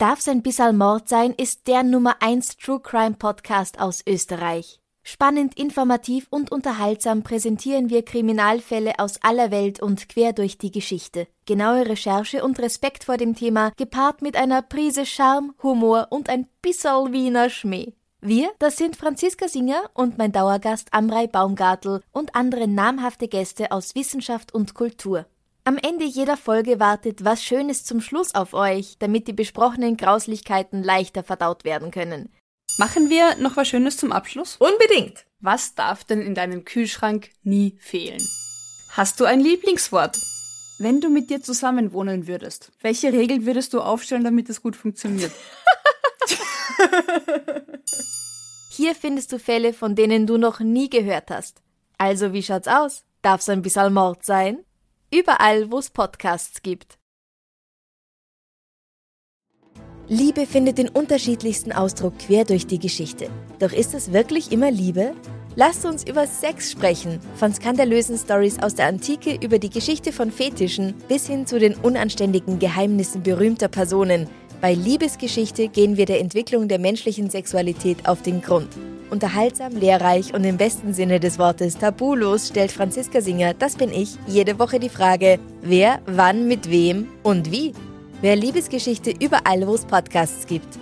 Darf's ein bisschen Mord sein ist der Nummer 1 True Crime Podcast aus Österreich. Spannend, informativ und unterhaltsam präsentieren wir Kriminalfälle aus aller Welt und quer durch die Geschichte. Genaue Recherche und Respekt vor dem Thema, gepaart mit einer Prise Charme, Humor und ein bisserl Wiener Schmäh. Wir, das sind Franziska Singer und mein Dauergast Amrei Baumgartel und andere namhafte Gäste aus Wissenschaft und Kultur. Am Ende jeder Folge wartet was Schönes zum Schluss auf euch, damit die besprochenen Grauslichkeiten leichter verdaut werden können. Machen wir noch was Schönes zum Abschluss? Unbedingt. Was darf denn in deinem Kühlschrank nie fehlen? Hast du ein Lieblingswort? Wenn du mit dir zusammen wohnen würdest, welche Regeln würdest du aufstellen, damit es gut funktioniert? Hier findest du Fälle, von denen du noch nie gehört hast. Also wie schaut's aus? Darf's ein bisschen Mord sein? Überall, wo es Podcasts gibt. Liebe findet den unterschiedlichsten Ausdruck quer durch die Geschichte. Doch ist es wirklich immer Liebe? Lasst uns über Sex sprechen, von skandalösen Stories aus der Antike über die Geschichte von Fetischen bis hin zu den unanständigen Geheimnissen berühmter Personen. Bei Liebesgeschichte gehen wir der Entwicklung der menschlichen Sexualität auf den Grund. Unterhaltsam, lehrreich und im besten Sinne des Wortes tabulos stellt Franziska Singer, das bin ich, jede Woche die Frage, wer, wann, mit wem und wie. Wer Liebesgeschichte überall, wo es Podcasts gibt.